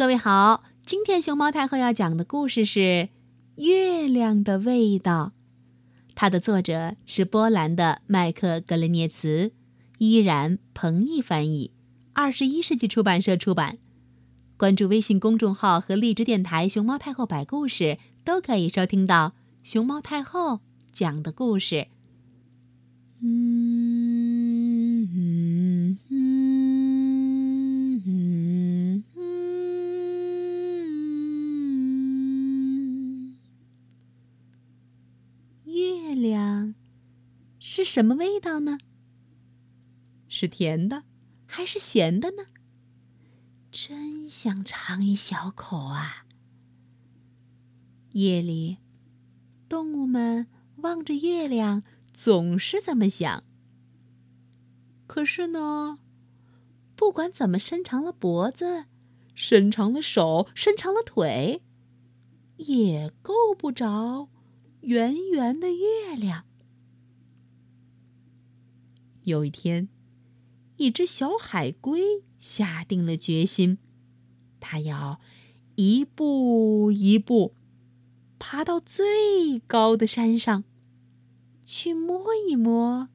各位好，今天熊猫太后要讲的故事是《月亮的味道》，它的作者是波兰的麦克格雷涅茨，依然彭毅翻译，二十一世纪出版社出版。关注微信公众号和荔枝电台“熊猫太后摆故事”，都可以收听到熊猫太后讲的故事。嗯嗯嗯嗯，月亮是什么味道呢？是甜的，还是咸的呢？真想尝一小口啊！夜里，动物们望着月亮。总是这么想。可是呢，不管怎么伸长了脖子，伸长了手，伸长了腿，也够不着圆圆的月亮。有一天，一只小海龟下定了决心，它要一步一步爬到最高的山上。去摸一摸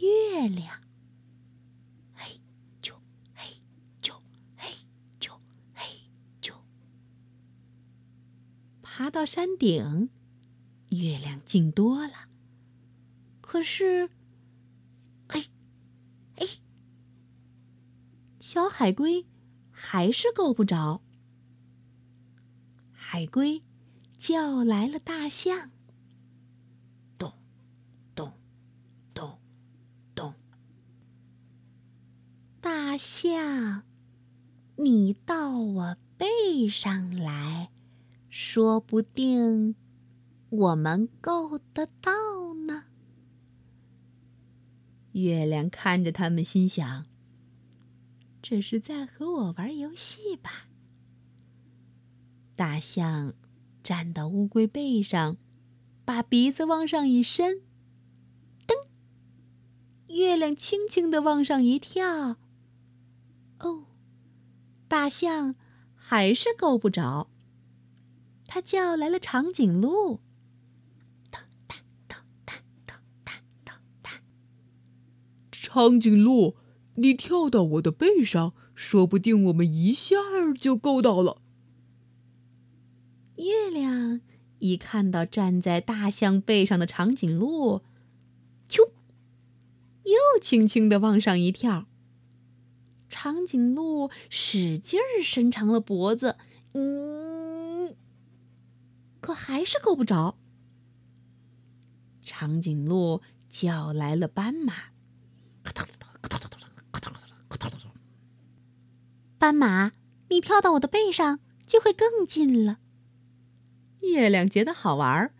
月亮，嘿啾嘿啾嘿啾嘿啾。爬到山顶，月亮近多了。可是，嘿，嘿，小海龟还是够不着。海龟叫来了大象。咚，咚，咚，咚大象，你到我背上来，说不定我们够得到呢。月亮看着他们，心想：这是在和我玩游戏吧？大象站到乌龟背上，把鼻子往上一伸，噔！月亮轻轻的往上一跳。哦，大象还是够不着。他叫来了长颈鹿。长颈鹿，你跳到我的背上，说不定我们一下就够到了。月亮一看到站在大象背上的长颈鹿，啾，又轻轻的往上一跳。长颈鹿使劲儿伸长了脖子，嗯，可还是够不着。长颈鹿叫来了斑马，斑马，你跳到我的背上就会更近了。月亮觉得好玩，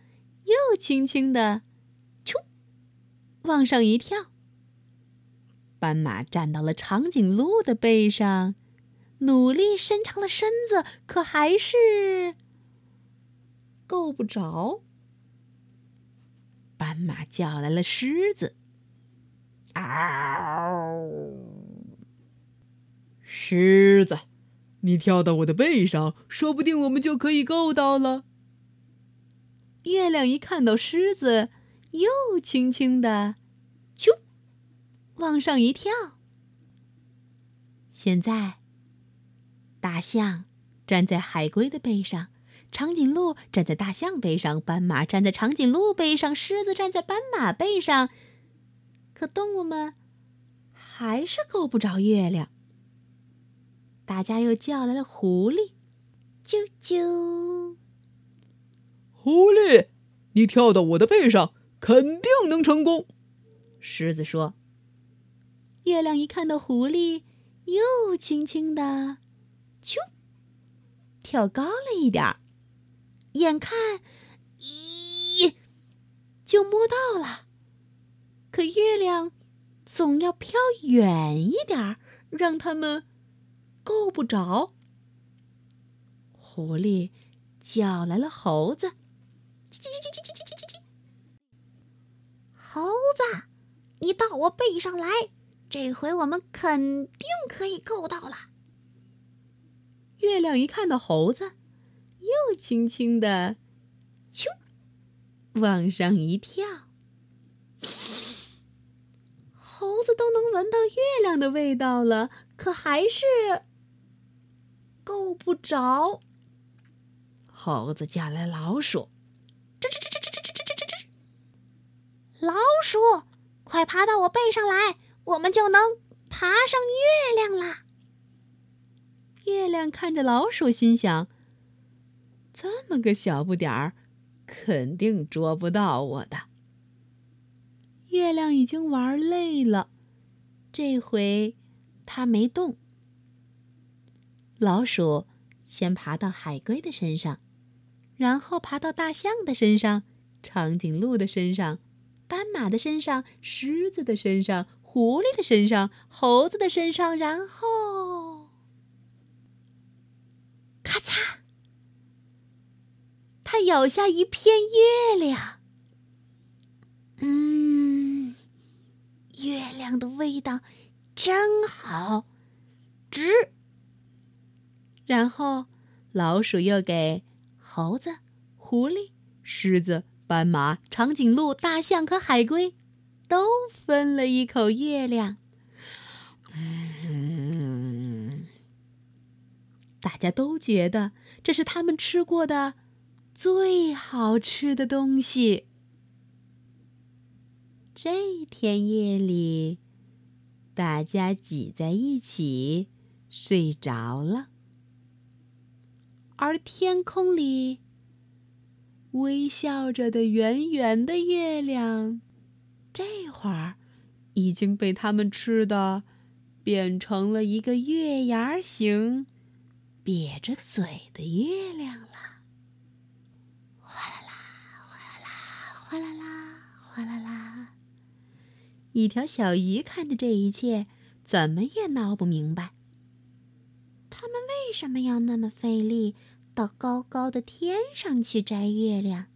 又轻轻的，啾，往上一跳。斑马站到了长颈鹿的背上，努力伸长了身子，可还是够不着。斑马叫来了狮子，嗷！狮子，你跳到我的背上，说不定我们就可以够到了。月亮一看到狮子，又轻轻的，啾。往上一跳。现在，大象站在海龟的背上，长颈鹿站在大象背上，斑马站在长颈鹿背上，狮子站在斑马背上。可动物们还是够不着月亮。大家又叫来了狐狸，啾啾。狐狸，你跳到我的背上，肯定能成功。狮子说。月亮一看到狐狸，又轻轻的，啾，跳高了一点儿，眼看，咦，就摸到了。可月亮总要飘远一点儿，让他们够不着。狐狸叫来了猴子，叽叽叽叽叽叽叽叽叽，猴子，你到我背上来。这回我们肯定可以够到了。月亮一看到猴子，又轻轻的，咻，往上一跳。猴子都能闻到月亮的味道了，可还是够不着。猴子叫来老鼠，吱吱吱吱吱吱吱吱吱吱。老鼠，快爬到我背上来，我们就能爬上月亮啦。月亮看着老鼠，心想：这么个小不点儿，肯定捉不到我的。月亮已经玩累了，这回它没动。老鼠先爬到海龟的身上，然后爬到大象的身上、长颈鹿的身上、斑马的身上、狮子的身上、狐狸的身上、猴子的身上，然后，咔嚓，它咬下一片月亮。嗯，月亮的味道真好，值。然后，老鼠又给猴子、狐狸、狮子、斑马、长颈鹿、大象和海龟都分了一口月亮。大家都觉得这是他们吃过的最好吃的东西。这天夜里，大家挤在一起睡着了，而天空里微笑着的圆圆的月亮，这会儿已经被他们吃的变成了一个月牙形、瘪着嘴的月亮了。哗啦啦，哗啦啦，哗啦啦，哗啦啦。一条小鱼看着这一切，怎么也闹不明白。为什么要那么费力，到高高的天上去摘月亮？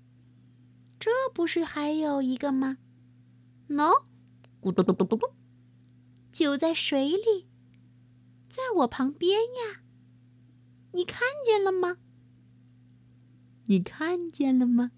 这不是还有一个吗？喏，咕嘟嘟嘟嘟嘟，就在水里，在我旁边呀。你看见了吗？你看见了吗？